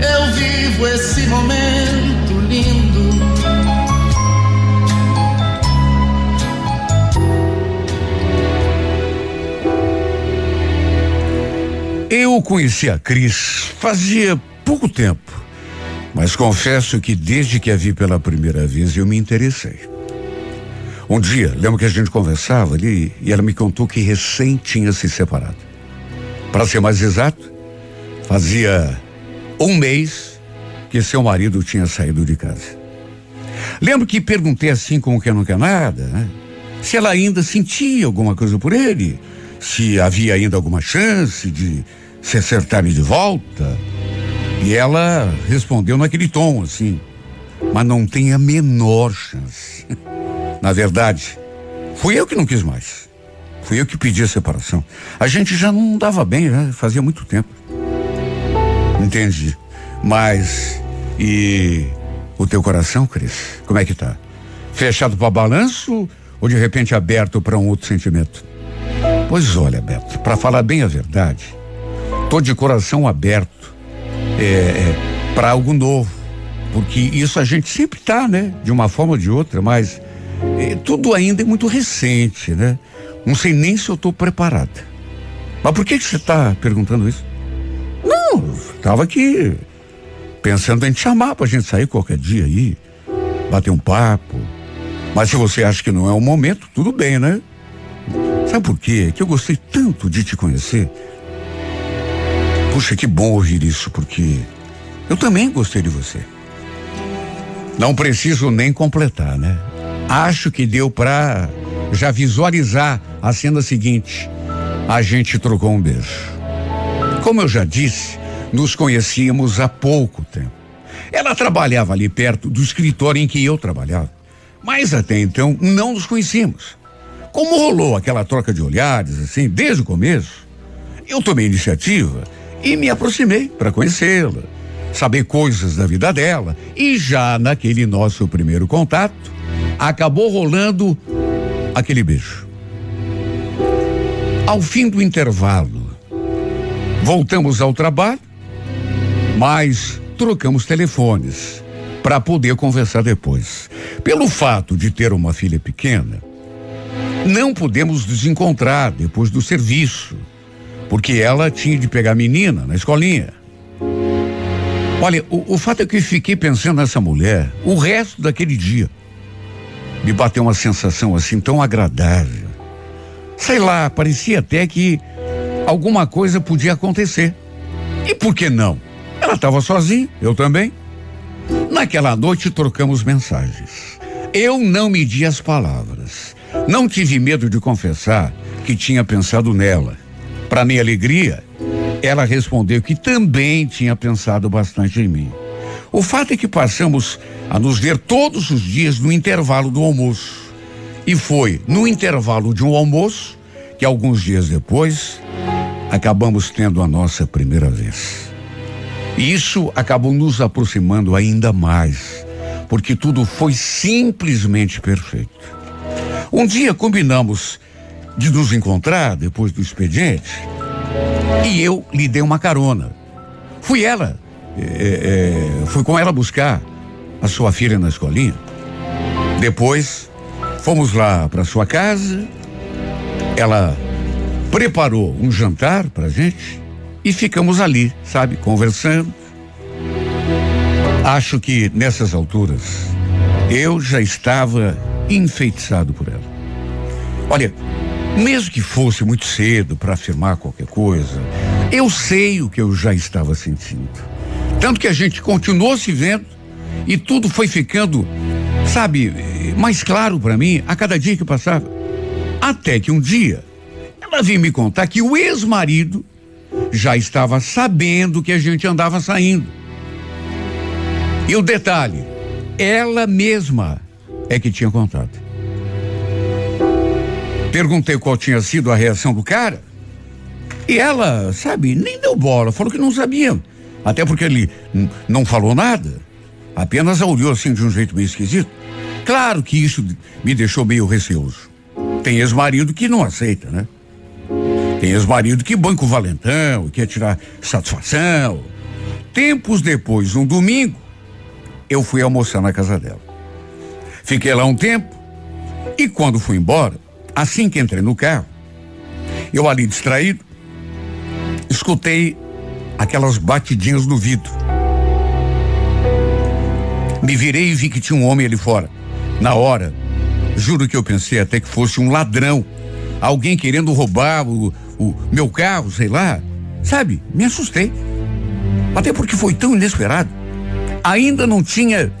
eu vivo esse momento lindo. Eu conheci a Cris fazia pouco tempo, mas confesso que desde que a vi pela primeira vez eu me interessei. Um dia, lembro que a gente conversava ali e ela me contou que recém tinha se separado. Para ser mais exato, fazia um mês que seu marido tinha saído de casa. Lembro que perguntei assim como que não quer nada, né? Se ela ainda sentia alguma coisa por ele, se havia ainda alguma chance de se acertarem de volta. E ela respondeu naquele tom assim, mas não tem a menor chance. Na verdade, fui eu que não quis mais. Fui eu que pedi a separação. A gente já não dava bem, já fazia muito tempo. Entendi. Mas e o teu coração, Cris? Como é que tá? Fechado para balanço ou de repente aberto para um outro sentimento? Pois olha, Beto, para falar bem a verdade, tô de coração aberto é, é, para algo novo, porque isso a gente sempre tá, né? De uma forma ou de outra, mas é, tudo ainda é muito recente, né? Não sei nem se eu estou preparada. Mas por que você está perguntando isso? Não, estava aqui pensando em te chamar para a gente sair qualquer dia aí, bater um papo. Mas se você acha que não é o momento, tudo bem, né? Sabe por quê? Que eu gostei tanto de te conhecer. Puxa, que bom ouvir isso, porque eu também gostei de você. Não preciso nem completar, né? Acho que deu pra já visualizar a cena seguinte. A gente trocou um beijo. Como eu já disse, nos conhecíamos há pouco tempo. Ela trabalhava ali perto do escritório em que eu trabalhava. Mas até então não nos conhecíamos. Como rolou aquela troca de olhares, assim, desde o começo, eu tomei iniciativa e me aproximei para conhecê-la, saber coisas da vida dela. E já naquele nosso primeiro contato, acabou rolando aquele beijo. Ao fim do intervalo, voltamos ao trabalho, mas trocamos telefones para poder conversar depois. Pelo fato de ter uma filha pequena, não pudemos nos encontrar depois do serviço, porque ela tinha de pegar a menina na escolinha. Olha, o, o fato é que eu fiquei pensando nessa mulher o resto daquele dia me bateu uma sensação assim tão agradável. Sei lá, parecia até que alguma coisa podia acontecer. E por que não? Ela estava sozinha, eu também. Naquela noite trocamos mensagens. Eu não medi as palavras. Não tive medo de confessar que tinha pensado nela. Para minha alegria, ela respondeu que também tinha pensado bastante em mim. O fato é que passamos a nos ver todos os dias no intervalo do almoço. E foi no intervalo de um almoço que alguns dias depois acabamos tendo a nossa primeira vez. E isso acabou nos aproximando ainda mais, porque tudo foi simplesmente perfeito. Um dia combinamos de nos encontrar depois do expediente e eu lhe dei uma carona. Fui ela é, é, fui com ela buscar a sua filha na escolinha. Depois, fomos lá para sua casa. Ela preparou um jantar para gente e ficamos ali, sabe, conversando. Acho que nessas alturas eu já estava enfeitiçado por ela. Olha, mesmo que fosse muito cedo para afirmar qualquer coisa, eu sei o que eu já estava sentindo. Tanto que a gente continuou se vendo e tudo foi ficando, sabe, mais claro para mim a cada dia que passava. Até que um dia ela veio me contar que o ex-marido já estava sabendo que a gente andava saindo. E o detalhe, ela mesma é que tinha contado. Perguntei qual tinha sido a reação do cara. E ela, sabe, nem deu bola, falou que não sabia. Até porque ele não falou nada. Apenas olhou assim de um jeito meio esquisito. Claro que isso me deixou meio receoso. Tem ex-marido que não aceita, né? Tem ex-marido que banca o valentão, quer tirar satisfação. Tempos depois, um domingo, eu fui almoçar na casa dela. Fiquei lá um tempo e quando fui embora, Assim que entrei no carro, eu ali distraído, escutei aquelas batidinhas no vidro. Me virei e vi que tinha um homem ali fora. Na hora, juro que eu pensei até que fosse um ladrão, alguém querendo roubar o, o meu carro, sei lá. Sabe, me assustei. Até porque foi tão inesperado. Ainda não tinha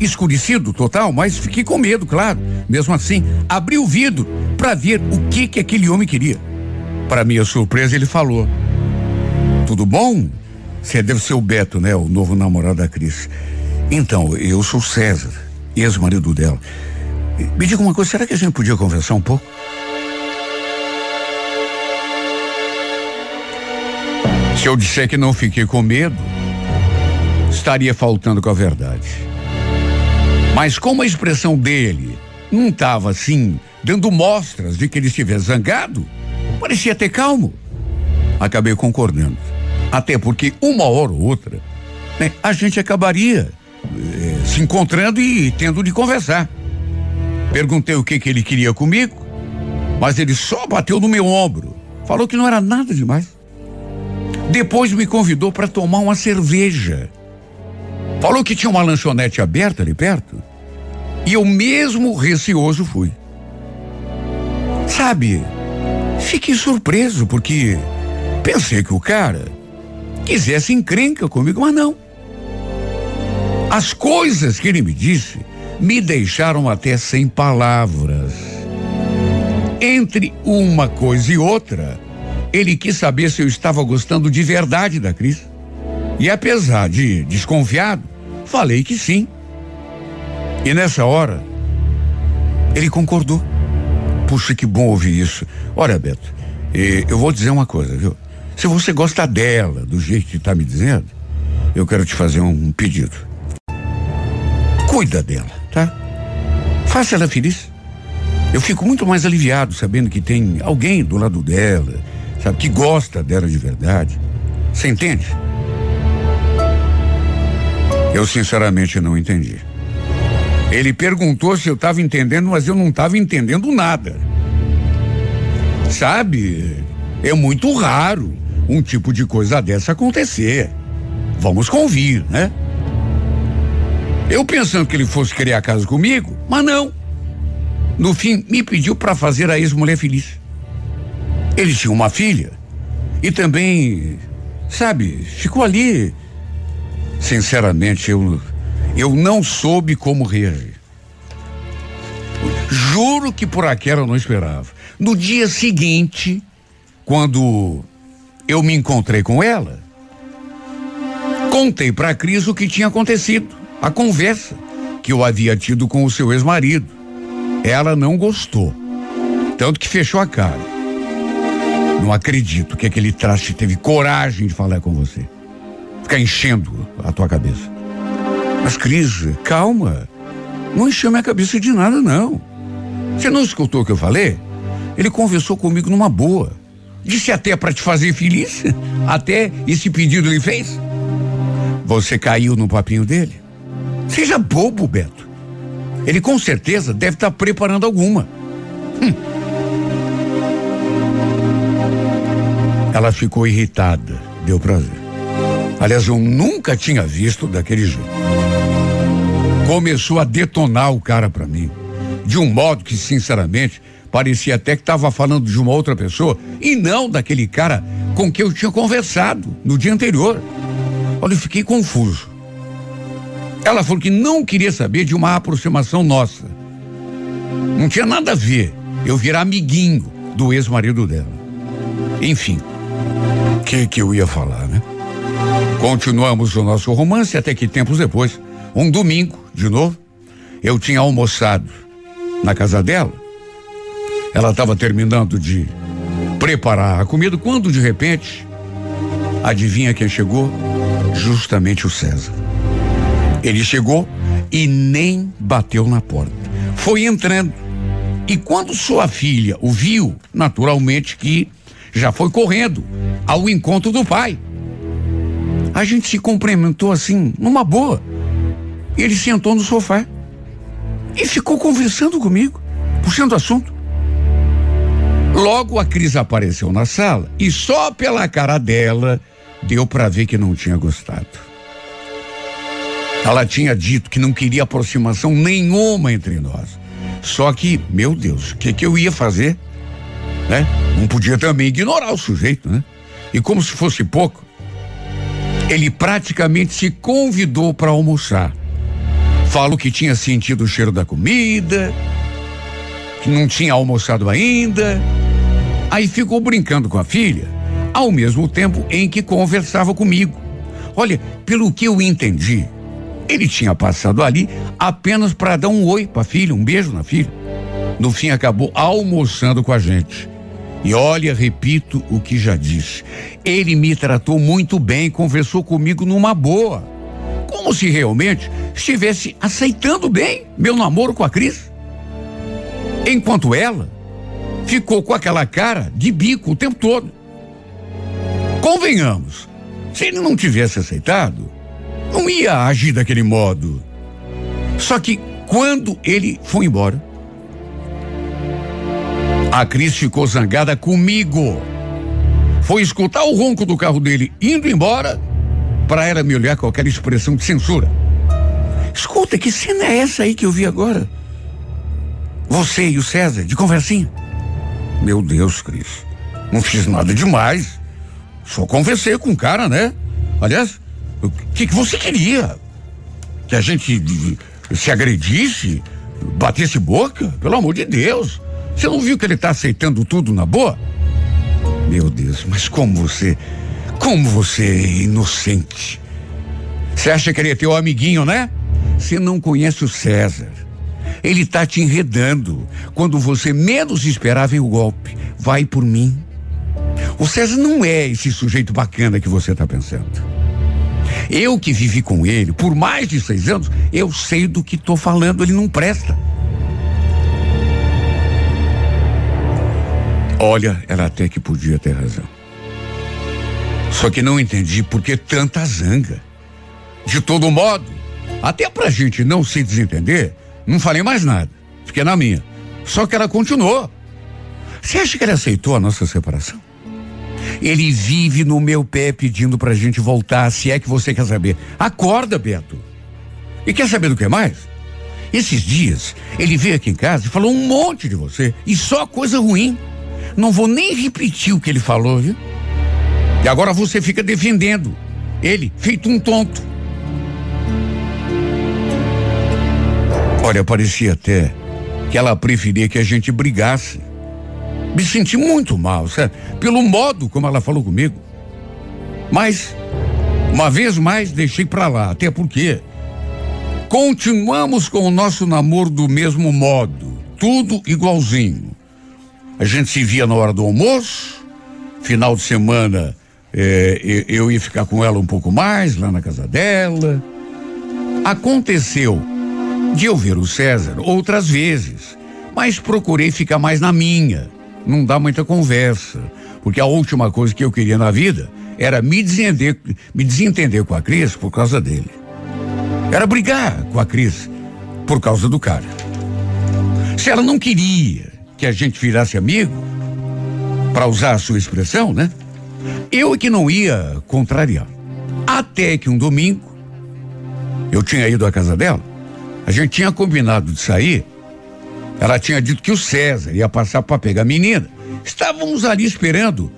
escurecido total, mas fiquei com medo, claro. Mesmo assim, abri o vidro para ver o que que aquele homem queria. Para minha surpresa, ele falou: Tudo bom? Você deve ser o Beto, né? O novo namorado da Cris. Então, eu sou César, ex-marido dela. Me diga uma coisa, será que a gente podia conversar um pouco? Se eu disser que não fiquei com medo, estaria faltando com a verdade. Mas como a expressão dele não estava assim, dando mostras de que ele estivesse zangado, parecia ter calmo. Acabei concordando. Até porque uma hora ou outra, né, a gente acabaria eh, se encontrando e tendo de conversar. Perguntei o que, que ele queria comigo, mas ele só bateu no meu ombro. Falou que não era nada demais. Depois me convidou para tomar uma cerveja. Falou que tinha uma lanchonete aberta ali perto. E eu mesmo receoso fui. Sabe, fiquei surpreso porque pensei que o cara quisesse encrenca comigo, mas não. As coisas que ele me disse me deixaram até sem palavras. Entre uma coisa e outra, ele quis saber se eu estava gostando de verdade da Cris. E apesar de desconfiado, falei que sim. E nessa hora, ele concordou. Puxa, que bom ouvir isso. Olha, Beto, eu vou dizer uma coisa, viu? Se você gosta dela, do jeito que está me dizendo, eu quero te fazer um pedido. Cuida dela, tá? Faça ela feliz. Eu fico muito mais aliviado sabendo que tem alguém do lado dela, sabe, que gosta dela de verdade. Você entende? Eu sinceramente não entendi. Ele perguntou se eu estava entendendo, mas eu não estava entendendo nada. Sabe? É muito raro um tipo de coisa dessa acontecer. Vamos convir, né? Eu pensando que ele fosse criar casa comigo, mas não. No fim, me pediu para fazer a ex-mulher feliz. Ele tinha uma filha e também, sabe, ficou ali Sinceramente, eu, eu não soube como reagir. Juro que por aquela eu não esperava. No dia seguinte, quando eu me encontrei com ela, contei para a Cris o que tinha acontecido, a conversa que eu havia tido com o seu ex-marido. Ela não gostou, tanto que fechou a cara. Não acredito que aquele traste teve coragem de falar com você ficar enchendo a tua cabeça. Mas, Cris, calma. Não encheu minha cabeça de nada, não. Você não escutou o que eu falei? Ele conversou comigo numa boa. Disse até para te fazer feliz. Até esse pedido ele fez. Você caiu no papinho dele? Seja bobo, Beto. Ele com certeza deve estar tá preparando alguma. Hum. Ela ficou irritada. Deu prazer. Aliás, eu nunca tinha visto daquele jeito. Começou a detonar o cara para mim, de um modo que, sinceramente, parecia até que estava falando de uma outra pessoa e não daquele cara com quem eu tinha conversado no dia anterior. Olha, eu fiquei confuso. Ela falou que não queria saber de uma aproximação nossa. Não tinha nada a ver eu virar amiguinho do ex-marido dela. Enfim, que que eu ia falar, né? Continuamos o nosso romance até que tempos depois, um domingo, de novo, eu tinha almoçado na casa dela. Ela estava terminando de preparar a comida quando de repente, adivinha quem chegou? Justamente o César. Ele chegou e nem bateu na porta. Foi entrando. E quando sua filha o viu, naturalmente que já foi correndo ao encontro do pai. A gente se cumprimentou assim, numa boa. Ele sentou no sofá e ficou conversando comigo, puxando assunto. Logo a Cris apareceu na sala e só pela cara dela deu para ver que não tinha gostado. Ela tinha dito que não queria aproximação nenhuma entre nós. Só que, meu Deus, o que, que eu ia fazer? Né? Não podia também ignorar o sujeito, né? E como se fosse pouco, ele praticamente se convidou para almoçar. Falou que tinha sentido o cheiro da comida, que não tinha almoçado ainda. Aí ficou brincando com a filha, ao mesmo tempo em que conversava comigo. Olha, pelo que eu entendi, ele tinha passado ali apenas para dar um oi para a filha, um beijo na filha. No fim, acabou almoçando com a gente. E olha, repito o que já disse. Ele me tratou muito bem, conversou comigo numa boa. Como se realmente estivesse aceitando bem meu namoro com a Cris. Enquanto ela ficou com aquela cara de bico o tempo todo. Convenhamos, se ele não tivesse aceitado, não ia agir daquele modo. Só que quando ele foi embora, a Cris ficou zangada comigo. Foi escutar o ronco do carro dele indo embora para ela me olhar com aquela expressão de censura. Escuta, que cena é essa aí que eu vi agora? Você e o César, de conversinha? Meu Deus, Cris, não fiz nada demais. Só conversei com o cara, né? Aliás, o que, que você queria? Que a gente se agredisse, batesse boca? Pelo amor de Deus. Você não viu que ele está aceitando tudo na boa? Meu Deus, mas como você. Como você é inocente. Você acha que ele é teu amiguinho, né? Você não conhece o César. Ele está te enredando. Quando você menos esperava o golpe. Vai por mim. O César não é esse sujeito bacana que você está pensando. Eu que vivi com ele por mais de seis anos, eu sei do que estou falando, ele não presta. Olha, ela até que podia ter razão. Só que não entendi por que tanta zanga. De todo modo, até pra gente não se desentender, não falei mais nada. Fiquei na minha. Só que ela continuou. Você acha que ele aceitou a nossa separação? Ele vive no meu pé pedindo pra gente voltar, se é que você quer saber. Acorda, Beto. E quer saber do que mais? Esses dias, ele veio aqui em casa e falou um monte de você, e só coisa ruim. Não vou nem repetir o que ele falou, viu? E agora você fica defendendo ele, feito um tonto. Olha, parecia até que ela preferia que a gente brigasse. Me senti muito mal, sabe? Pelo modo como ela falou comigo. Mas, uma vez mais, deixei pra lá, até porque continuamos com o nosso namoro do mesmo modo, tudo igualzinho. A gente se via na hora do almoço, final de semana eh, eu ia ficar com ela um pouco mais lá na casa dela. Aconteceu de eu ver o César outras vezes, mas procurei ficar mais na minha não dá muita conversa. Porque a última coisa que eu queria na vida era me desentender, me desentender com a Cris por causa dele. Era brigar com a Cris por causa do cara. Se ela não queria que a gente virasse amigo, para usar a sua expressão, né? Eu é que não ia contrariar. Até que um domingo, eu tinha ido à casa dela, a gente tinha combinado de sair ela tinha dito que o César ia passar para pegar a menina. Estávamos ali esperando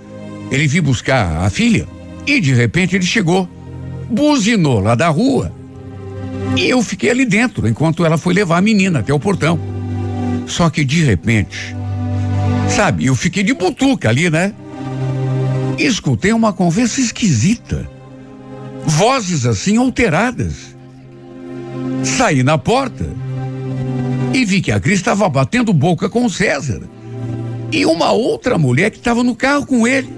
ele vir buscar a filha e de repente ele chegou, buzinou lá da rua e eu fiquei ali dentro enquanto ela foi levar a menina até o portão. Só que de repente, sabe, eu fiquei de butuca ali, né? escutei uma conversa esquisita. Vozes assim alteradas. Saí na porta e vi que a Cris estava batendo boca com o César. E uma outra mulher que estava no carro com ele.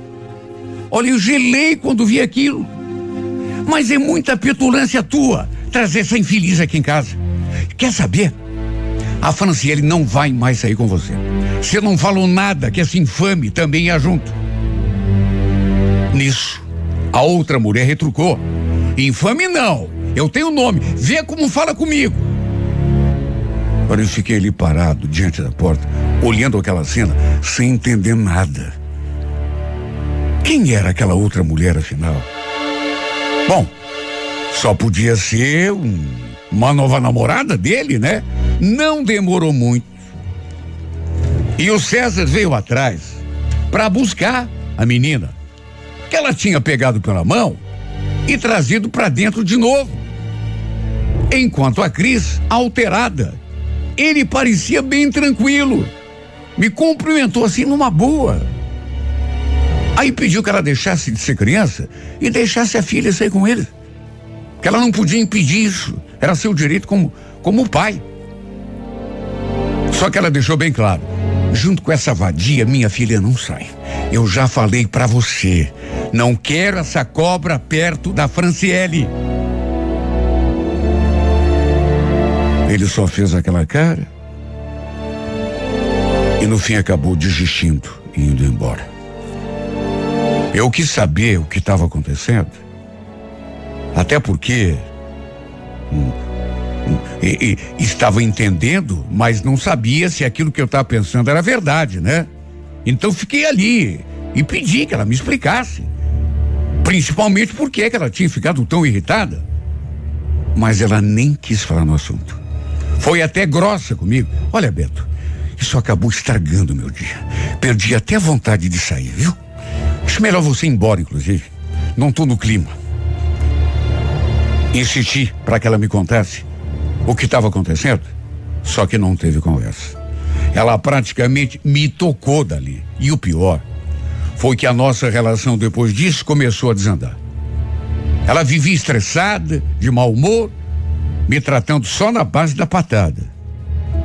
Olha, eu gelei quando vi aquilo. Mas é muita petulância tua trazer essa infeliz aqui em casa. Quer saber? A Franciele não vai mais sair com você. Você não falou nada que essa infame também ia junto. Nisso, a outra mulher retrucou. Infame não. Eu tenho nome. Vê como fala comigo. Agora eu fiquei ali parado diante da porta, olhando aquela cena, sem entender nada. Quem era aquela outra mulher, afinal? Bom, só podia ser um, uma nova namorada dele, né? Não demorou muito. E o César veio atrás para buscar a menina, que ela tinha pegado pela mão e trazido para dentro de novo. Enquanto a Cris, alterada, ele parecia bem tranquilo. Me cumprimentou assim numa boa. Aí pediu que ela deixasse de ser criança e deixasse a filha sair com ele. Que ela não podia impedir isso. Era seu direito como, como pai. Só que ela deixou bem claro: junto com essa vadia, minha filha não sai. Eu já falei para você. Não quero essa cobra perto da Franciele. Ele só fez aquela cara e no fim acabou desistindo e indo embora. Eu quis saber o que estava acontecendo, até porque hum, e, e, estava entendendo, mas não sabia se aquilo que eu estava pensando era verdade, né? Então fiquei ali e pedi que ela me explicasse, principalmente por que ela tinha ficado tão irritada. Mas ela nem quis falar no assunto. Foi até grossa comigo. Olha, Beto, isso acabou estragando meu dia. Perdi até a vontade de sair, viu? Acho melhor você ir embora, inclusive. Não tô no clima. Insisti para que ela me contasse o que estava acontecendo, só que não teve conversa. Ela praticamente me tocou dali. E o pior foi que a nossa relação depois disso começou a desandar. Ela vivia estressada, de mau humor, me tratando só na base da patada.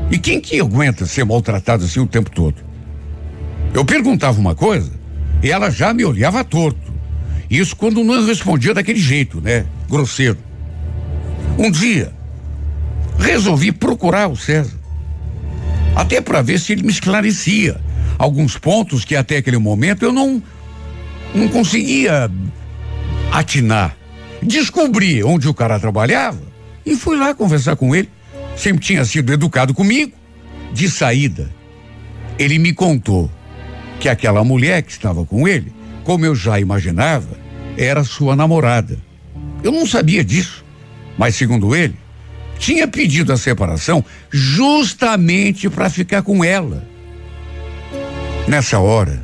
E quem que aguenta ser maltratado assim o tempo todo? Eu perguntava uma coisa e ela já me olhava torto. Isso quando não respondia daquele jeito, né? Grosseiro. Um dia, resolvi procurar o César. Até para ver se ele me esclarecia alguns pontos que até aquele momento eu não não conseguia atinar. Descobri onde o cara trabalhava e fui lá conversar com ele. Sempre tinha sido educado comigo. De saída, ele me contou que aquela mulher que estava com ele, como eu já imaginava, era sua namorada. Eu não sabia disso, mas segundo ele, tinha pedido a separação justamente para ficar com ela. Nessa hora,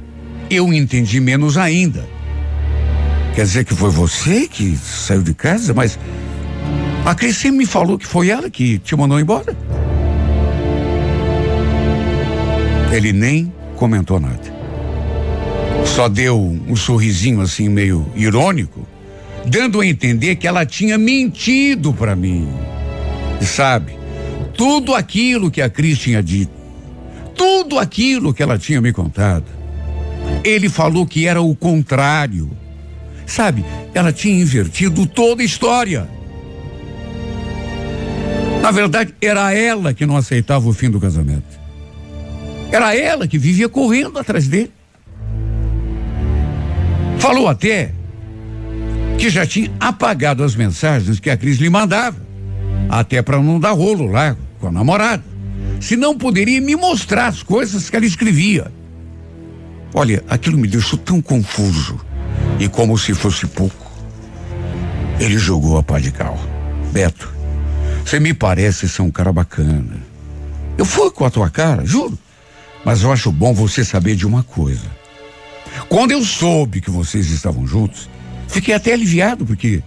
eu entendi menos ainda. Quer dizer que foi você que saiu de casa, mas a Cris me falou que foi ela que te mandou embora. Ele nem comentou nada. Só deu um sorrisinho assim meio irônico, dando a entender que ela tinha mentido para mim. Sabe, tudo aquilo que a Cris tinha dito, tudo aquilo que ela tinha me contado, ele falou que era o contrário. Sabe, ela tinha invertido toda a história. Na verdade, era ela que não aceitava o fim do casamento. Era ela que vivia correndo atrás dele. Falou até que já tinha apagado as mensagens que a Cris lhe mandava, até para não dar rolo lá com a namorada. Se não poderia me mostrar as coisas que ela escrevia. Olha, aquilo me deixou tão confuso. E como se fosse pouco, ele jogou a pá de cal. Beto, você me parece ser um cara bacana. Eu fui com a tua cara, juro. Mas eu acho bom você saber de uma coisa. Quando eu soube que vocês estavam juntos, fiquei até aliviado, porque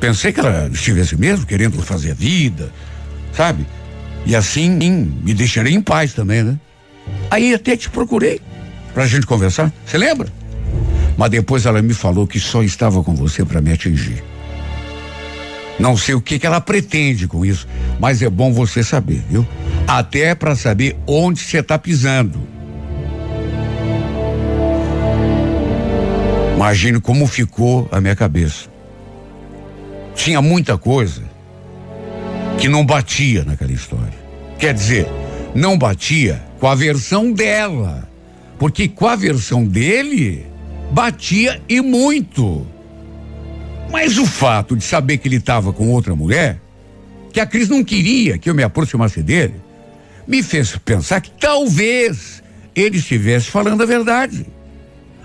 pensei que ela estivesse mesmo querendo fazer vida, sabe? E assim me deixarei em paz também, né? Aí até te procurei pra gente conversar. Você lembra? Mas depois ela me falou que só estava com você para me atingir. Não sei o que, que ela pretende com isso, mas é bom você saber, viu? Até para saber onde você está pisando. Imagine como ficou a minha cabeça. Tinha muita coisa que não batia naquela história. Quer dizer, não batia com a versão dela. Porque com a versão dele, batia e muito. Mas o fato de saber que ele estava com outra mulher, que a Cris não queria que eu me aproximasse dele, me fez pensar que talvez ele estivesse falando a verdade.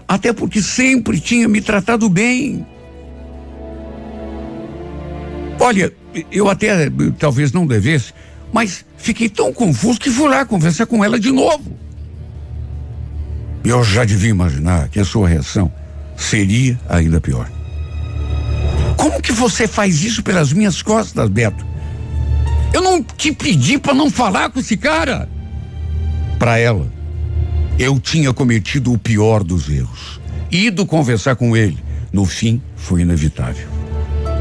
Até porque sempre tinha me tratado bem. Olha, eu até talvez não devesse, mas fiquei tão confuso que fui lá conversar com ela de novo. Eu já devia imaginar que a sua reação seria ainda pior. Como que você faz isso pelas minhas costas, Beto? Eu não te pedi para não falar com esse cara. Para ela, eu tinha cometido o pior dos erros. Ido conversar com ele. No fim, foi inevitável.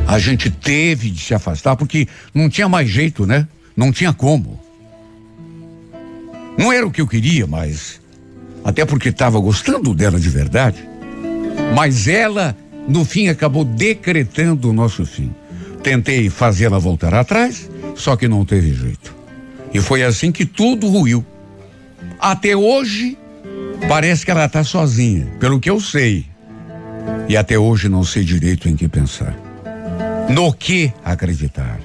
A gente teve de se afastar porque não tinha mais jeito, né? Não tinha como. Não era o que eu queria, mas. Até porque estava gostando dela de verdade. Mas ela, no fim, acabou decretando o nosso fim. Tentei fazê-la voltar atrás, só que não teve jeito. E foi assim que tudo ruiu. Até hoje, parece que ela está sozinha, pelo que eu sei. E até hoje não sei direito em que pensar. No que acreditar.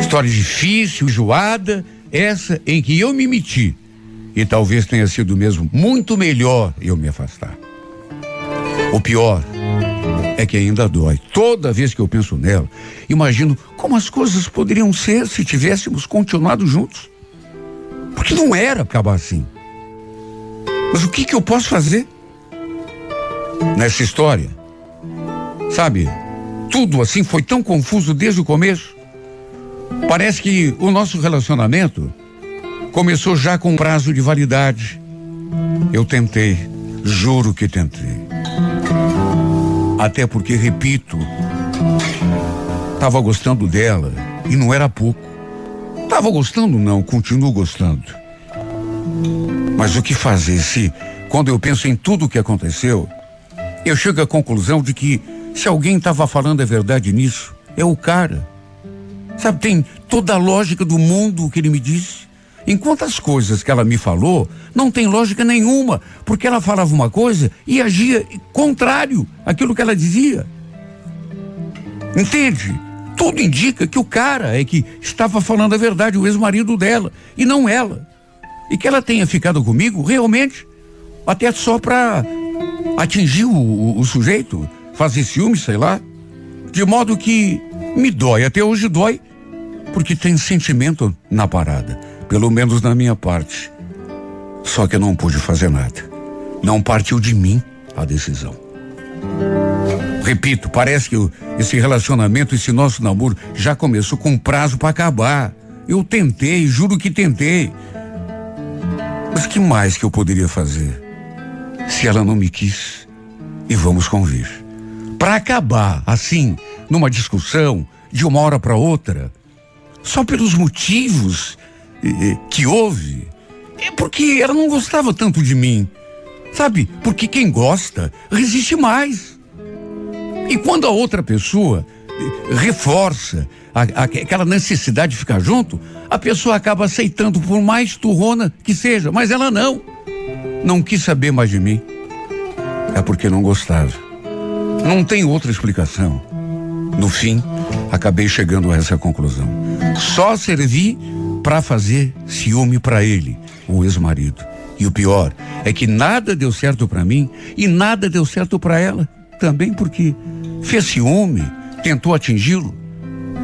História difícil, enjoada, essa em que eu me meti. E talvez tenha sido mesmo muito melhor eu me afastar. O pior é que ainda dói. Toda vez que eu penso nela, imagino como as coisas poderiam ser se tivéssemos continuado juntos. Porque não era acabar assim. Mas o que que eu posso fazer nessa história? Sabe, tudo assim foi tão confuso desde o começo. Parece que o nosso relacionamento começou já com prazo de validade. Eu tentei, juro que tentei. Até porque, repito, estava gostando dela e não era pouco. Tava gostando, não, continuo gostando. Mas o que fazer se, quando eu penso em tudo o que aconteceu, eu chego à conclusão de que se alguém estava falando a verdade nisso, é o cara. Sabe, tem toda a lógica do mundo o que ele me disse. Enquanto as coisas que ela me falou não tem lógica nenhuma, porque ela falava uma coisa e agia contrário àquilo que ela dizia. Entende? Tudo indica que o cara é que estava falando a verdade, o ex-marido dela, e não ela. E que ela tenha ficado comigo realmente, até só para atingir o, o, o sujeito, fazer ciúme, sei lá. De modo que me dói, até hoje dói, porque tem sentimento na parada, pelo menos na minha parte. Só que eu não pude fazer nada. Não partiu de mim a decisão. Repito, parece que esse relacionamento, esse nosso namoro já começou com prazo para acabar. Eu tentei, juro que tentei. Mas que mais que eu poderia fazer? Se ela não me quis, e vamos convir. Para acabar assim, numa discussão, de uma hora para outra, só pelos motivos eh, que houve, é porque ela não gostava tanto de mim. Sabe? Porque quem gosta resiste mais. E quando a outra pessoa reforça a, a, aquela necessidade de ficar junto, a pessoa acaba aceitando, por mais turrona que seja, mas ela não. Não quis saber mais de mim. É porque não gostava. Não tem outra explicação. No fim, acabei chegando a essa conclusão. Só servi para fazer ciúme para ele, o ex-marido. E o pior é que nada deu certo para mim e nada deu certo para ela. Também porque fez ciúme, tentou atingi-lo,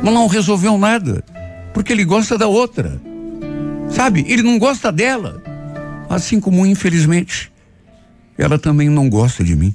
mas não resolveu nada. Porque ele gosta da outra. Sabe? Ele não gosta dela. Assim como, infelizmente, ela também não gosta de mim.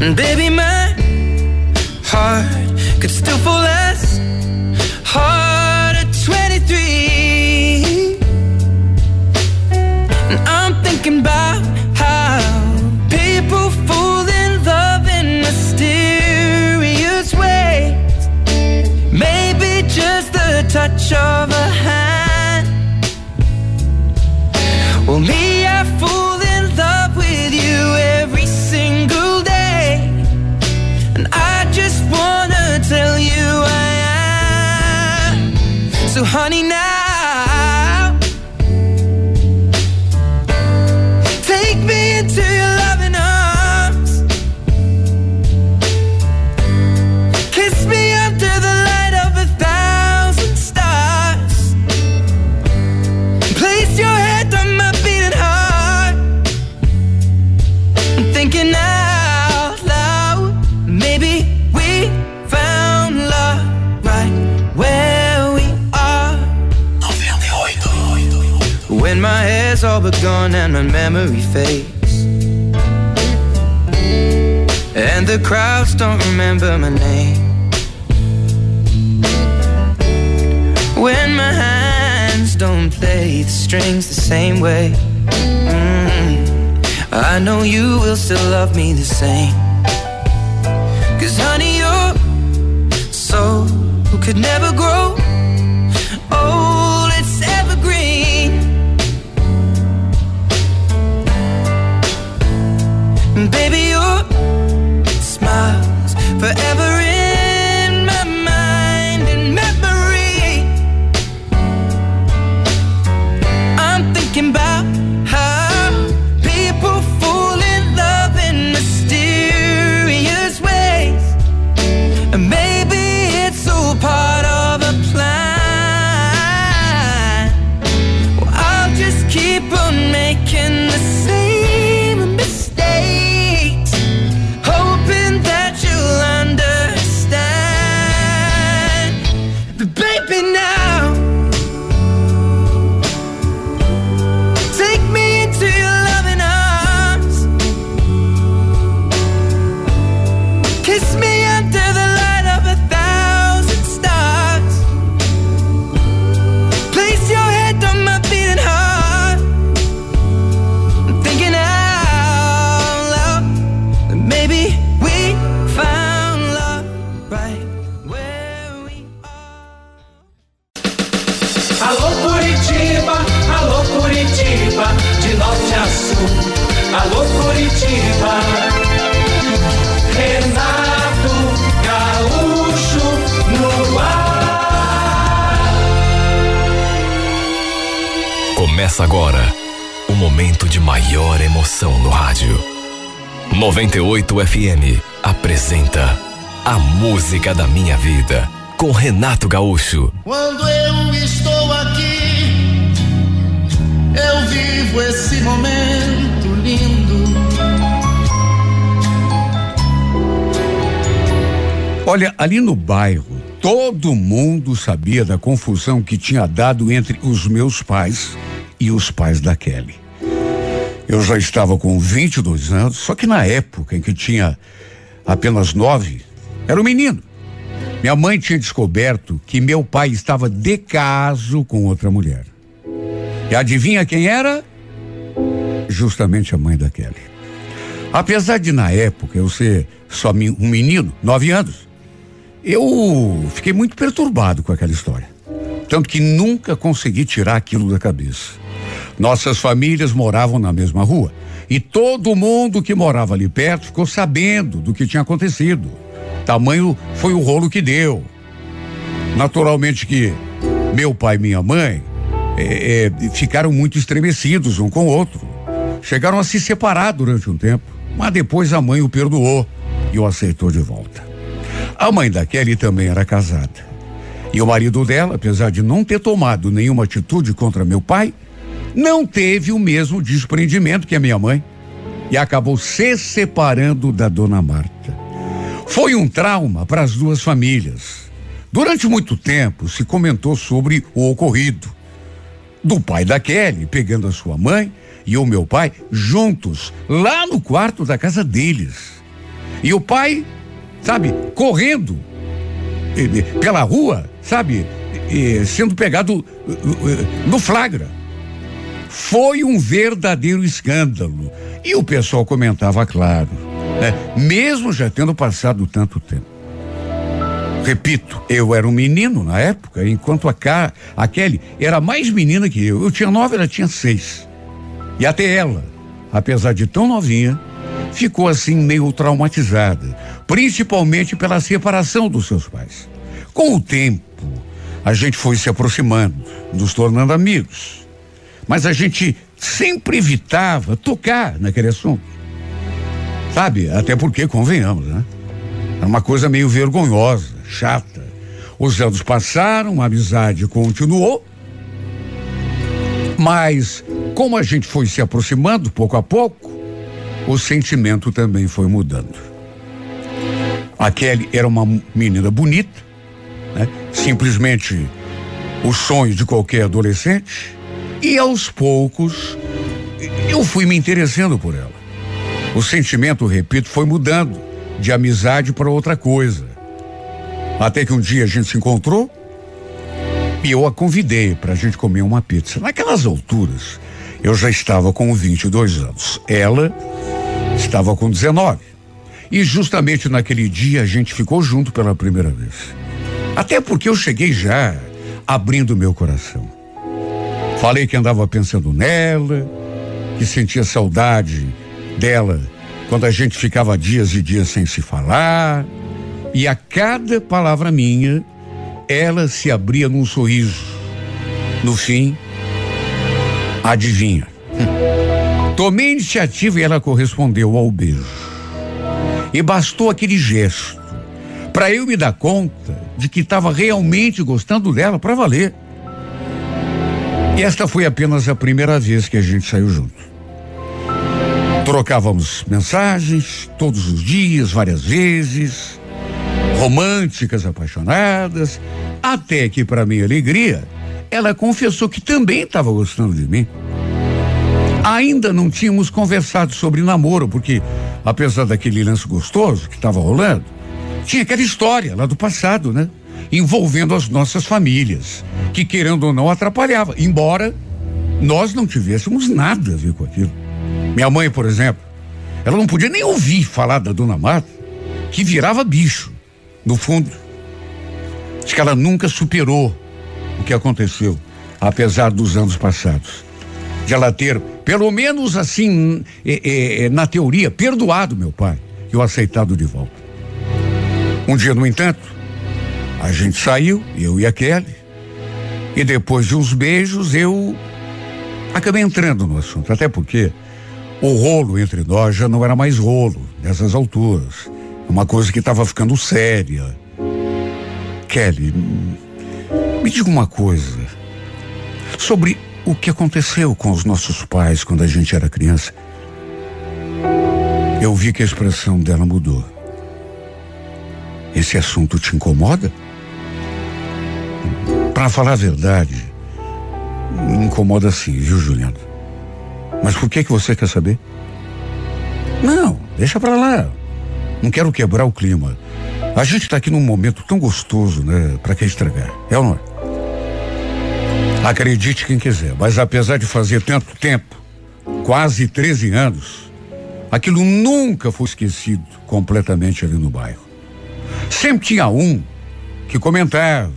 And baby, my heart could still fall as hard honey, I know you will still love me the same. Cause honey, your soul could never grow Música da Minha Vida com Renato Gaúcho. Quando eu estou aqui, eu vivo esse momento lindo. Olha, ali no bairro, todo mundo sabia da confusão que tinha dado entre os meus pais e os pais da Kelly. Eu já estava com 22 anos, só que na época em que tinha apenas nove, era um menino. Minha mãe tinha descoberto que meu pai estava de caso com outra mulher. E adivinha quem era? Justamente a mãe da Kelly. Apesar de na época eu ser só um menino, nove anos, eu fiquei muito perturbado com aquela história. Tanto que nunca consegui tirar aquilo da cabeça. Nossas famílias moravam na mesma rua. E todo mundo que morava ali perto ficou sabendo do que tinha acontecido. Tamanho foi o rolo que deu. Naturalmente que meu pai e minha mãe eh, eh, ficaram muito estremecidos um com o outro. Chegaram a se separar durante um tempo, mas depois a mãe o perdoou e o aceitou de volta. A mãe da Kelly também era casada. E o marido dela, apesar de não ter tomado nenhuma atitude contra meu pai, não teve o mesmo desprendimento que a minha mãe e acabou se separando da dona Marta. Foi um trauma para as duas famílias. Durante muito tempo se comentou sobre o ocorrido. Do pai da Kelly pegando a sua mãe e o meu pai juntos lá no quarto da casa deles. E o pai, sabe, correndo pela rua, sabe, sendo pegado no flagra. Foi um verdadeiro escândalo. E o pessoal comentava, claro, né? mesmo já tendo passado tanto tempo. Repito, eu era um menino na época, enquanto a, Ca, a Kelly era mais menina que eu. Eu tinha nove, ela tinha seis. E até ela, apesar de tão novinha, ficou assim meio traumatizada, principalmente pela separação dos seus pais. Com o tempo, a gente foi se aproximando, nos tornando amigos mas a gente sempre evitava tocar naquele assunto. Sabe? Até porque, convenhamos, né? Era uma coisa meio vergonhosa, chata. Os anos passaram, a amizade continuou, mas como a gente foi se aproximando pouco a pouco, o sentimento também foi mudando. A Kelly era uma menina bonita, né? simplesmente o sonho de qualquer adolescente. E aos poucos, eu fui me interessando por ela. O sentimento, repito, foi mudando de amizade para outra coisa. Até que um dia a gente se encontrou e eu a convidei para a gente comer uma pizza. Naquelas alturas, eu já estava com 22 anos. Ela estava com 19. E justamente naquele dia a gente ficou junto pela primeira vez. Até porque eu cheguei já abrindo meu coração. Falei que andava pensando nela, que sentia saudade dela quando a gente ficava dias e dias sem se falar. E a cada palavra minha, ela se abria num sorriso. No fim, adivinha. Tomei iniciativa e ela correspondeu ao beijo. E bastou aquele gesto para eu me dar conta de que estava realmente gostando dela para valer. E esta foi apenas a primeira vez que a gente saiu junto. Trocávamos mensagens todos os dias, várias vezes, românticas, apaixonadas, até que, para minha alegria, ela confessou que também estava gostando de mim. Ainda não tínhamos conversado sobre namoro, porque, apesar daquele lance gostoso que estava rolando, tinha aquela história lá do passado, né? envolvendo as nossas famílias, que querendo ou não atrapalhava, embora nós não tivéssemos nada a ver com aquilo. Minha mãe, por exemplo, ela não podia nem ouvir falar da dona Marta, que virava bicho, no fundo. Diz que ela nunca superou o que aconteceu, apesar dos anos passados. De ela ter, pelo menos assim, é, é, na teoria, perdoado meu pai e o aceitado de volta. Um dia, no entanto, a gente saiu, eu e a Kelly. E depois de uns beijos, eu acabei entrando no assunto. Até porque o rolo entre nós já não era mais rolo nessas alturas. Uma coisa que estava ficando séria. Kelly, me diga uma coisa. Sobre o que aconteceu com os nossos pais quando a gente era criança. Eu vi que a expressão dela mudou. Esse assunto te incomoda? Para falar a verdade, me incomoda sim, viu, Juliano? Mas por que que você quer saber? Não, deixa pra lá. Não quero quebrar o clima. A gente tá aqui num momento tão gostoso, né? Pra que estragar? É ou não é? Acredite quem quiser, mas apesar de fazer tanto tempo, quase 13 anos, aquilo nunca foi esquecido completamente ali no bairro. Sempre tinha um que comentava,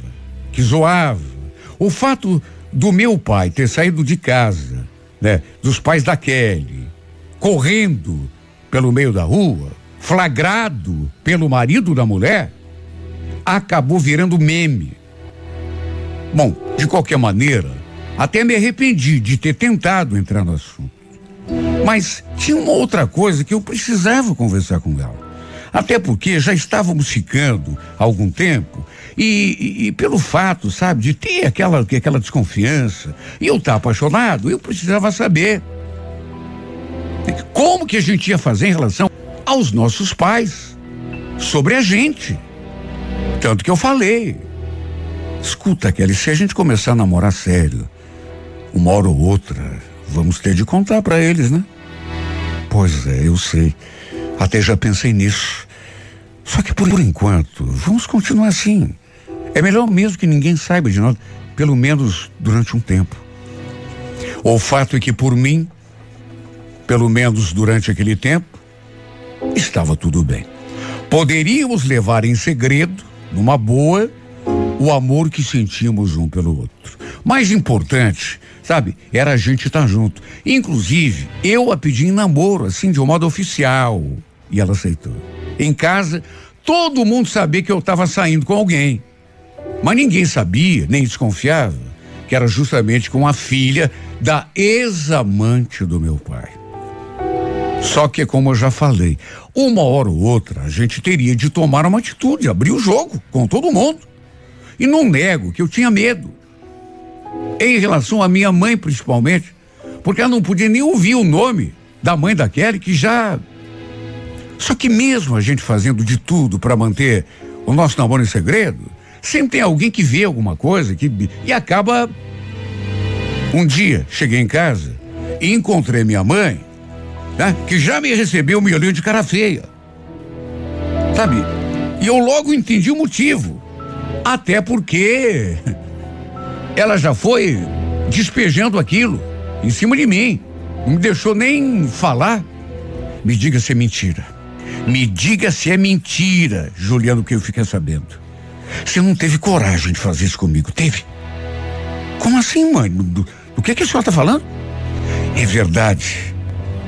que zoava. O fato do meu pai ter saído de casa, né, dos pais da Kelly, correndo pelo meio da rua, flagrado pelo marido da mulher, acabou virando meme. Bom, de qualquer maneira, até me arrependi de ter tentado entrar no assunto. Mas tinha uma outra coisa que eu precisava conversar com ela. Até porque já estávamos ficando há algum tempo e, e, e, pelo fato, sabe, de ter aquela, aquela desconfiança e eu estar tá apaixonado, eu precisava saber como que a gente ia fazer em relação aos nossos pais, sobre a gente. Tanto que eu falei, escuta, Kelly, se a gente começar a namorar sério, uma hora ou outra, vamos ter de contar para eles, né? Pois é, eu sei. Até já pensei nisso. Só que por, enquanto, vamos continuar assim. É melhor mesmo que ninguém saiba de nós, pelo menos durante um tempo. O fato é que por mim, pelo menos durante aquele tempo, estava tudo bem. Poderíamos levar em segredo, numa boa, o amor que sentimos um pelo outro. Mais importante, sabe, era a gente estar tá junto. Inclusive, eu a pedi em namoro, assim, de um modo oficial. E ela aceitou. Em casa, todo mundo sabia que eu estava saindo com alguém. Mas ninguém sabia, nem desconfiava, que era justamente com a filha da ex-amante do meu pai. Só que, como eu já falei, uma hora ou outra a gente teria de tomar uma atitude, abrir o jogo com todo mundo. E não nego que eu tinha medo. Em relação à minha mãe, principalmente, porque ela não podia nem ouvir o nome da mãe da Kelly, que já. Só que mesmo a gente fazendo de tudo para manter o nosso namoro em segredo, sempre tem alguém que vê alguma coisa que, e acaba. Um dia cheguei em casa e encontrei minha mãe, né, que já me recebeu um miolinho de cara feia. Sabe? E eu logo entendi o motivo. Até porque ela já foi despejando aquilo em cima de mim. Não me deixou nem falar. Me diga se é mentira. Me diga se é mentira, Juliano, que eu fiquei sabendo. Você não teve coragem de fazer isso comigo, teve? Como assim, mãe? Do, do que, que a senhora está falando? É verdade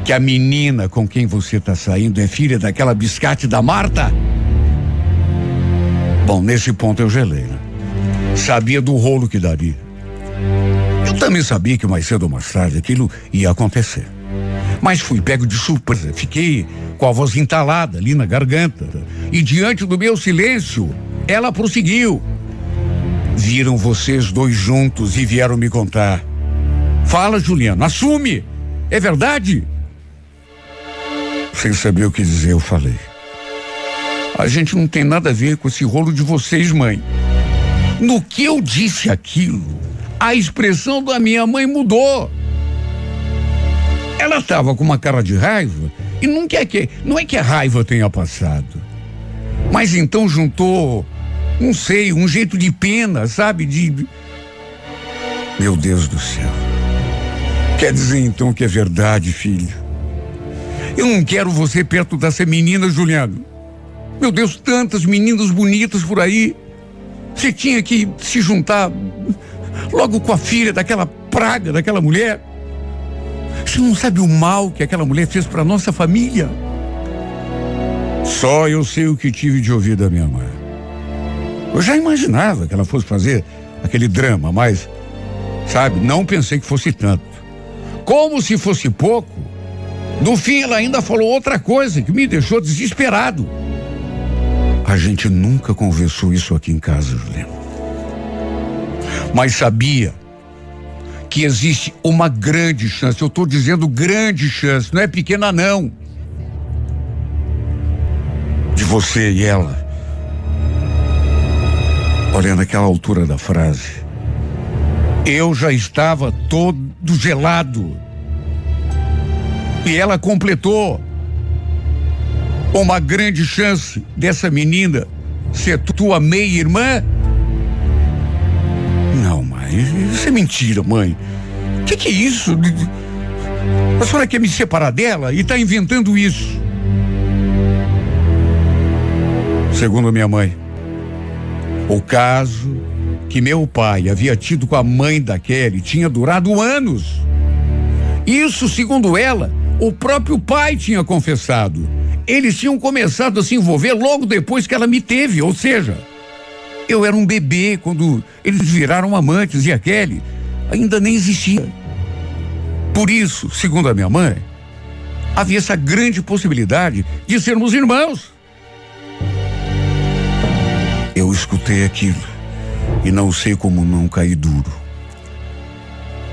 que a menina com quem você está saindo é filha daquela biscate da Marta? Bom, nesse ponto eu gelei. Né? Sabia do rolo que daria. Eu também sabia que mais cedo ou mais tarde aquilo ia acontecer. Mas fui pego de surpresa. Fiquei com a voz entalada ali na garganta. E diante do meu silêncio, ela prosseguiu. Viram vocês dois juntos e vieram me contar. Fala, Juliano, assume. É verdade? Sem saber o que dizer, eu falei. A gente não tem nada a ver com esse rolo de vocês, mãe. No que eu disse aquilo, a expressão da minha mãe mudou. Ela estava com uma cara de raiva e não quer que, não é que a raiva tenha passado. Mas então juntou, não sei, um jeito de pena, sabe? De Meu Deus do céu. Quer dizer então que é verdade, filho? Eu não quero você perto dessa menina, Juliano. Meu Deus, tantas meninas bonitas por aí. Você tinha que se juntar logo com a filha daquela praga, daquela mulher. Você não sabe o mal que aquela mulher fez para nossa família? Só eu sei o que tive de ouvir da minha mãe. Eu já imaginava que ela fosse fazer aquele drama, mas, sabe, não pensei que fosse tanto. Como se fosse pouco, no fim ela ainda falou outra coisa que me deixou desesperado. A gente nunca conversou isso aqui em casa, Juliano. Mas sabia que existe uma grande chance, eu estou dizendo grande chance, não é pequena não, de você e ela. Olha, naquela altura da frase, eu já estava todo gelado. E ela completou uma grande chance dessa menina ser tua meia-irmã? Isso é mentira, mãe. O que, que é isso? A senhora quer me separar dela e está inventando isso. Segundo minha mãe, o caso que meu pai havia tido com a mãe da Kelly tinha durado anos. Isso, segundo ela, o próprio pai tinha confessado eles tinham começado a se envolver logo depois que ela me teve, ou seja, eu era um bebê quando eles viraram amantes e a Kelly ainda nem existia. Por isso, segundo a minha mãe, havia essa grande possibilidade de sermos irmãos. escutei aquilo e não sei como não caí duro.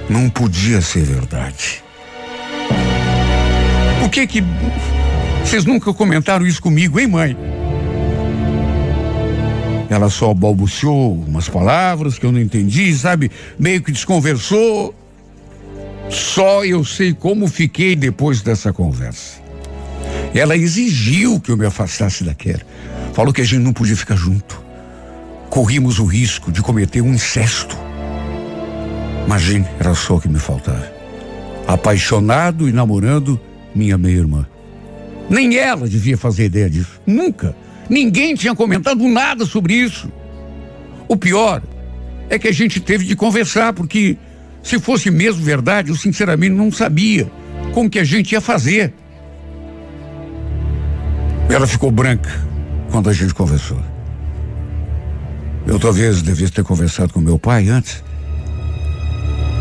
Não podia ser verdade. Por que que vocês nunca comentaram isso comigo, hein, mãe? Ela só balbuciou umas palavras que eu não entendi, sabe? Meio que desconversou. Só eu sei como fiquei depois dessa conversa. Ela exigiu que eu me afastasse daquela. Falou que a gente não podia ficar junto. Corrimos o risco de cometer um incesto. Imagine, era só o que me faltava. Apaixonado e namorando minha meia-irmã. Nem ela devia fazer ideia disso. Nunca. Ninguém tinha comentado nada sobre isso. O pior é que a gente teve de conversar, porque se fosse mesmo verdade, eu sinceramente não sabia como que a gente ia fazer. Ela ficou branca quando a gente conversou. Eu talvez devesse ter conversado com meu pai antes.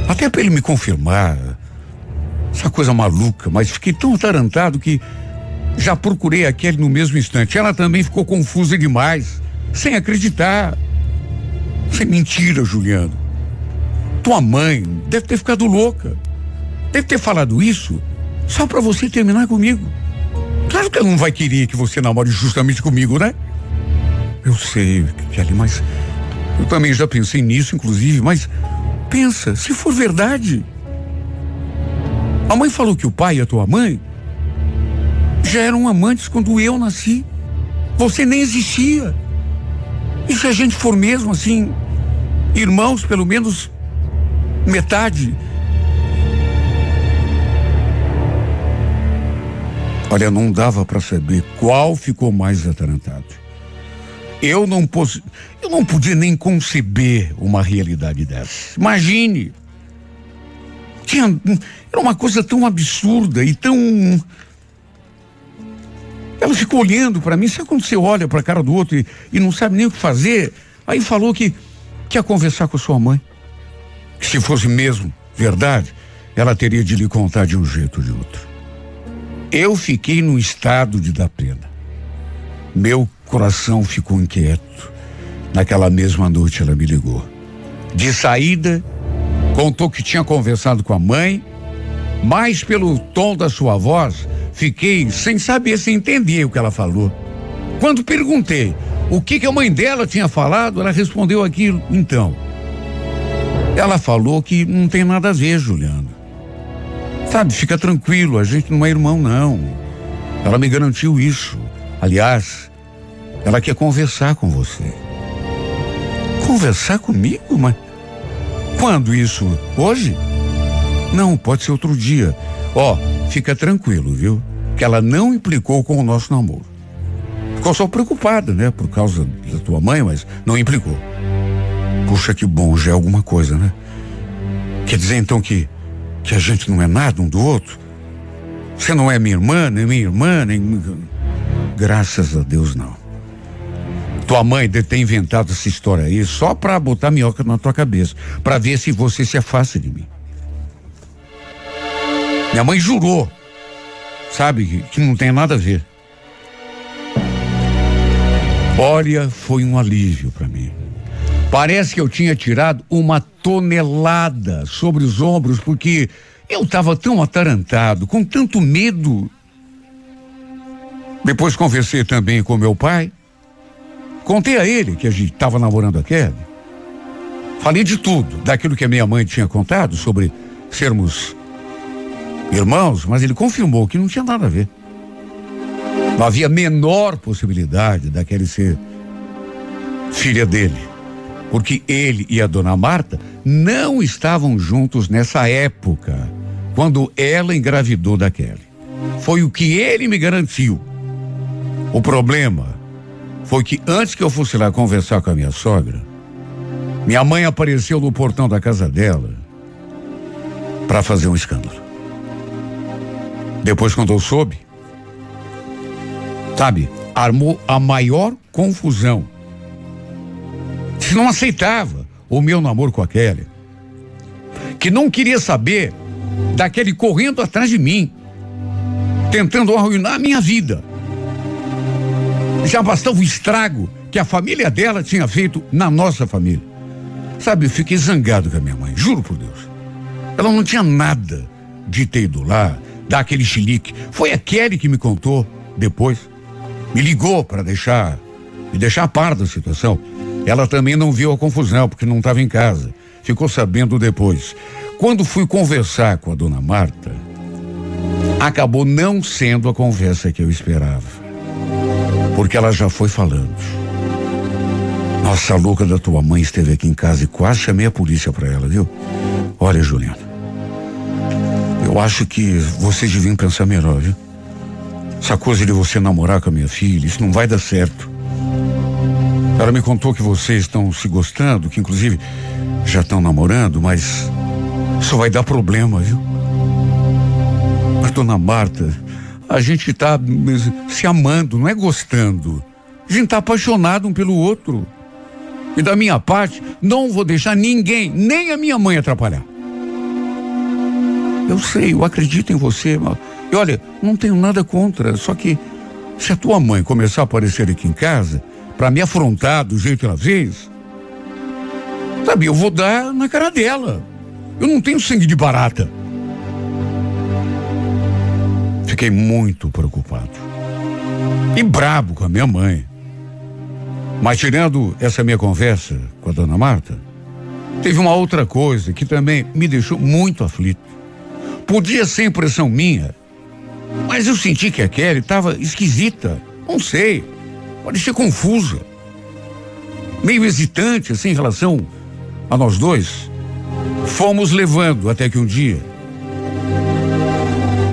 Até para ele me confirmar. Essa coisa maluca, mas fiquei tão atarantado que já procurei aquele no mesmo instante. Ela também ficou confusa demais, sem acreditar. Sem mentira, Juliano. Tua mãe deve ter ficado louca. Deve ter falado isso só para você terminar comigo. Claro que ela não vai querer que você namore justamente comigo, né? Eu sei, Kelly, mas eu também já pensei nisso, inclusive, mas pensa, se for verdade. A mãe falou que o pai e a tua mãe já eram amantes quando eu nasci. Você nem existia. E se a gente for mesmo assim, irmãos, pelo menos metade. Olha, não dava para saber qual ficou mais atarantado. Eu não posso, eu não podia nem conceber uma realidade dessa. Imagine. Tinha, era uma coisa tão absurda e tão ela ficou olhando para mim, sabe quando você olha para a cara do outro e, e, não sabe nem o que fazer? Aí falou que, que ia conversar com sua mãe. Que se fosse mesmo verdade, ela teria de lhe contar de um jeito ou de outro. Eu fiquei no estado de dar pena. Meu coração ficou inquieto. Naquela mesma noite ela me ligou. De saída, contou que tinha conversado com a mãe, mas pelo tom da sua voz, Fiquei sem saber, sem entender o que ela falou. Quando perguntei o que, que a mãe dela tinha falado, ela respondeu aquilo. Então, ela falou que não tem nada a ver, Juliano. Sabe, fica tranquilo, a gente não é irmão, não. Ela me garantiu isso. Aliás, ela quer conversar com você. Conversar comigo? Mas quando isso? Hoje? Não, pode ser outro dia. Ó, oh, fica tranquilo, viu? Que ela não implicou com o nosso namoro. Ficou só preocupada, né? Por causa da tua mãe, mas não implicou. Puxa, que bom, já é alguma coisa, né? Quer dizer então que, que a gente não é nada um do outro? Você não é minha irmã, nem minha irmã, nem. Graças a Deus, não. Tua mãe deve ter inventado essa história aí só pra botar minhoca na tua cabeça, pra ver se você se afasta de mim. Minha mãe jurou, sabe, que, não tem nada a ver. Olha, foi um alívio para mim. Parece que eu tinha tirado uma tonelada sobre os ombros, porque eu estava tão atarantado, com tanto medo. Depois conversei também com meu pai. Contei a ele que a gente estava namorando a Kelly. Falei de tudo, daquilo que a minha mãe tinha contado sobre sermos irmãos, mas ele confirmou que não tinha nada a ver. Não havia menor possibilidade daquele ser filha dele. Porque ele e a dona Marta não estavam juntos nessa época, quando ela engravidou da Kelly. Foi o que ele me garantiu. O problema foi que antes que eu fosse lá conversar com a minha sogra, minha mãe apareceu no portão da casa dela para fazer um escândalo. Depois, quando eu soube, sabe, armou a maior confusão. Que não aceitava o meu namoro com a Kelly. Que não queria saber daquele correndo atrás de mim, tentando arruinar a minha vida. Já bastava o estrago que a família dela tinha feito na nossa família. Sabe, eu fiquei zangado com a minha mãe, juro por Deus. Ela não tinha nada de ter ido lá, dar aquele chilique. Foi a Kelly que me contou depois. Me ligou para deixar, me deixar a par da situação. Ela também não viu a confusão, porque não estava em casa. Ficou sabendo depois. Quando fui conversar com a dona Marta, acabou não sendo a conversa que eu esperava. Porque ela já foi falando. Nossa, a louca da tua mãe esteve aqui em casa e quase chamei a polícia para ela, viu? Olha, Juliana. Eu acho que vocês deviam pensar melhor, viu? Essa coisa de você namorar com a minha filha, isso não vai dar certo. Ela me contou que vocês estão se gostando, que inclusive já estão namorando, mas isso vai dar problema, viu? Mas, dona Marta, a gente está se amando, não é gostando. A gente está apaixonado um pelo outro. E da minha parte, não vou deixar ninguém, nem a minha mãe atrapalhar. Eu sei, eu acredito em você, mas, e olha, não tenho nada contra, só que se a tua mãe começar a aparecer aqui em casa, para me afrontar do jeito que ela fez, sabe, eu vou dar na cara dela. Eu não tenho sangue de barata. Fiquei muito preocupado. E brabo com a minha mãe. Mas tirando essa minha conversa com a dona Marta, teve uma outra coisa que também me deixou muito aflito. Podia ser impressão minha, mas eu senti que a Kelly estava esquisita. Não sei. Pode ser confusa. Meio hesitante, assim, em relação a nós dois. Fomos levando até que um dia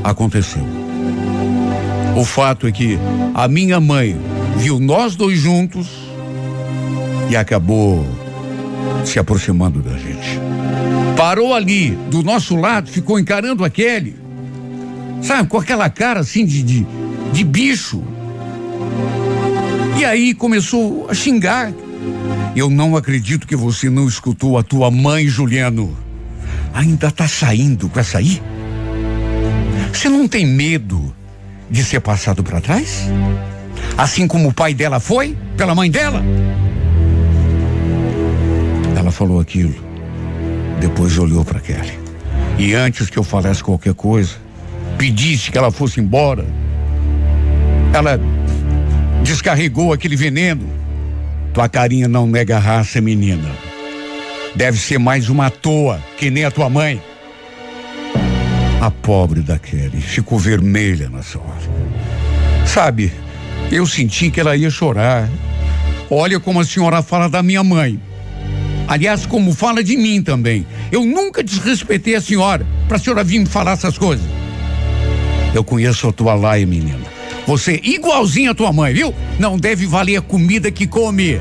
aconteceu. O fato é que a minha mãe viu nós dois juntos e acabou se aproximando da gente. Parou ali, do nosso lado, ficou encarando a Kelly. Sabe, com aquela cara assim de, de, de bicho. E aí começou a xingar. Eu não acredito que você não escutou a tua mãe, Juliano. Ainda tá saindo com essa aí? Você não tem medo de ser passado para trás? Assim como o pai dela foi pela mãe dela? Ela falou aquilo. Depois olhou para Kelly. E antes que eu falasse qualquer coisa, pedisse que ela fosse embora, ela descarregou aquele veneno. Tua carinha não nega raça, menina. Deve ser mais uma toa, que nem a tua mãe. A pobre da Kelly ficou vermelha nessa hora. Sabe, eu senti que ela ia chorar. Olha como a senhora fala da minha mãe. Aliás, como fala de mim também. Eu nunca desrespeitei a senhora para a senhora vir me falar essas coisas. Eu conheço a tua laia, menina. Você igualzinha a tua mãe, viu? Não deve valer a comida que come.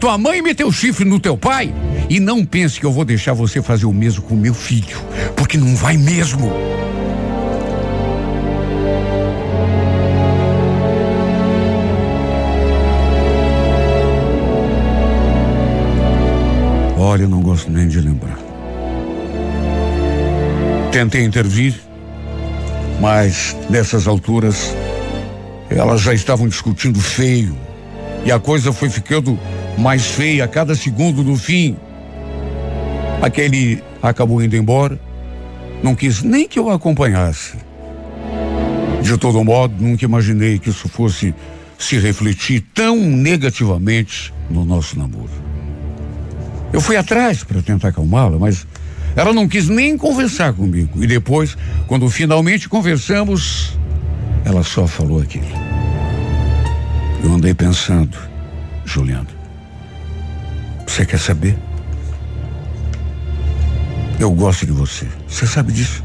Tua mãe meteu chifre no teu pai e não pense que eu vou deixar você fazer o mesmo com meu filho, porque não vai mesmo. Nem de lembrar. Tentei intervir, mas nessas alturas elas já estavam discutindo feio e a coisa foi ficando mais feia a cada segundo do fim. Aquele acabou indo embora, não quis nem que eu acompanhasse. De todo modo, nunca imaginei que isso fosse se refletir tão negativamente no nosso namoro. Eu fui atrás para tentar acalmá-la, mas ela não quis nem conversar comigo. E depois, quando finalmente conversamos, ela só falou aquilo. Eu andei pensando, Juliano. Você quer saber? Eu gosto de você. Você sabe disso.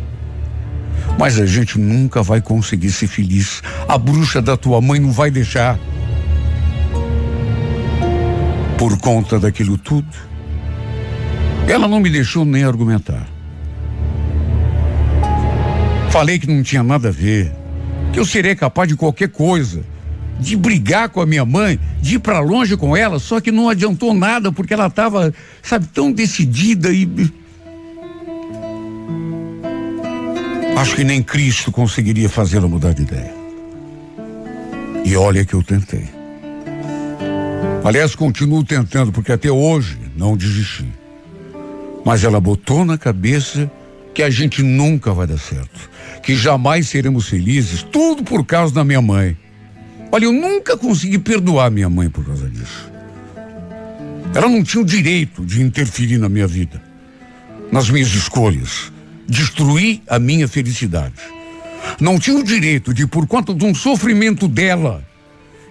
Mas a gente nunca vai conseguir ser feliz. A bruxa da tua mãe não vai deixar. Por conta daquilo tudo, ela não me deixou nem argumentar. Falei que não tinha nada a ver, que eu seria capaz de qualquer coisa, de brigar com a minha mãe, de ir para longe com ela, só que não adiantou nada porque ela estava, sabe, tão decidida e Acho que nem Cristo conseguiria fazê-la mudar de ideia. E olha que eu tentei. Aliás, continuo tentando, porque até hoje não desisti. Mas ela botou na cabeça que a gente nunca vai dar certo, que jamais seremos felizes, tudo por causa da minha mãe. Olha, eu nunca consegui perdoar minha mãe por causa disso. Ela não tinha o direito de interferir na minha vida, nas minhas escolhas, destruir a minha felicidade. Não tinha o direito de, por conta de um sofrimento dela,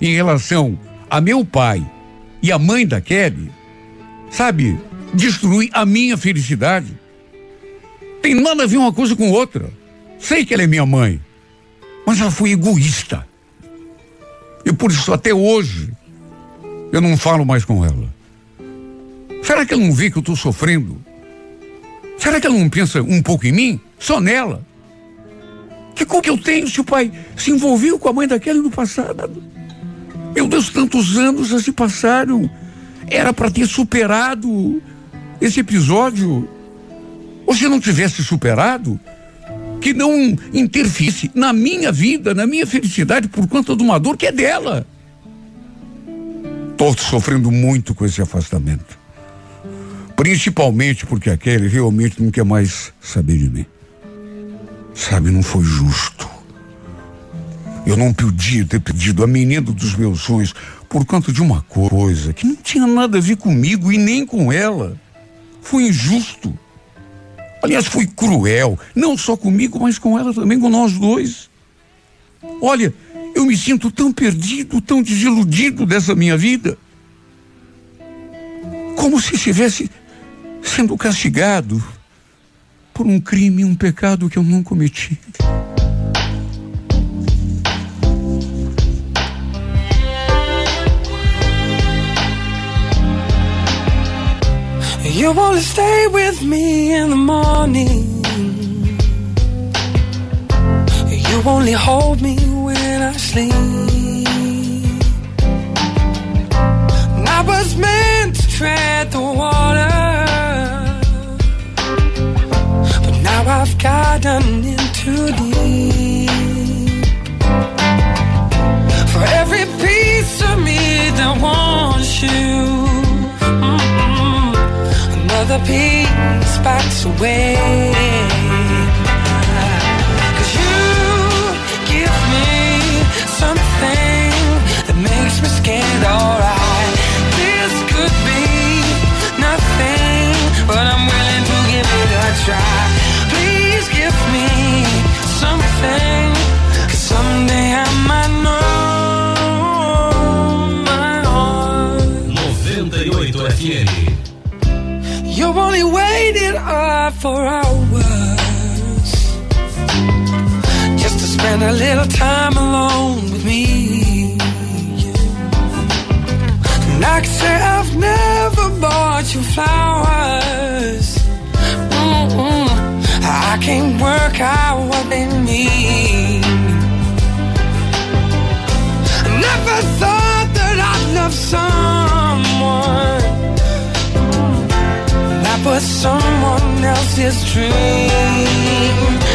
em relação a meu pai e a mãe da Kelly, sabe, destruir a minha felicidade. Tem nada a ver uma coisa com outra. Sei que ela é minha mãe, mas ela foi egoísta. E por isso até hoje eu não falo mais com ela. Será que ela não vê que eu estou sofrendo? Será que ela não pensa um pouco em mim? Só nela? Que culpa eu tenho se o pai se envolveu com a mãe daquele no passado? Meu Deus, tantos anos já se passaram. Era para ter superado esse episódio. Se não tivesse superado, que não interfisse na minha vida, na minha felicidade, por conta de uma dor que é dela. Estou sofrendo muito com esse afastamento. Principalmente porque aquele realmente não quer mais saber de mim. Sabe, não foi justo. Eu não podia ter pedido a menina dos meus sonhos por conta de uma coisa que não tinha nada a ver comigo e nem com ela. Foi injusto. Aliás, foi cruel, não só comigo, mas com ela também, com nós dois. Olha, eu me sinto tão perdido, tão desiludido dessa minha vida. Como se estivesse sendo castigado por um crime, um pecado que eu não cometi. You wanna stay with me in the morning. You only hold me when I sleep. I was meant to tread the water. But now I've gotten in too deep. For every piece of me that wants you another piece backs away. Cause you give me something that makes me scared, alright. For hours just to spend a little time alone with me. And I can say I've never bought you flowers. Mm-mm. I can't work out what they mean. I never thought that I'd love someone someone else's dream.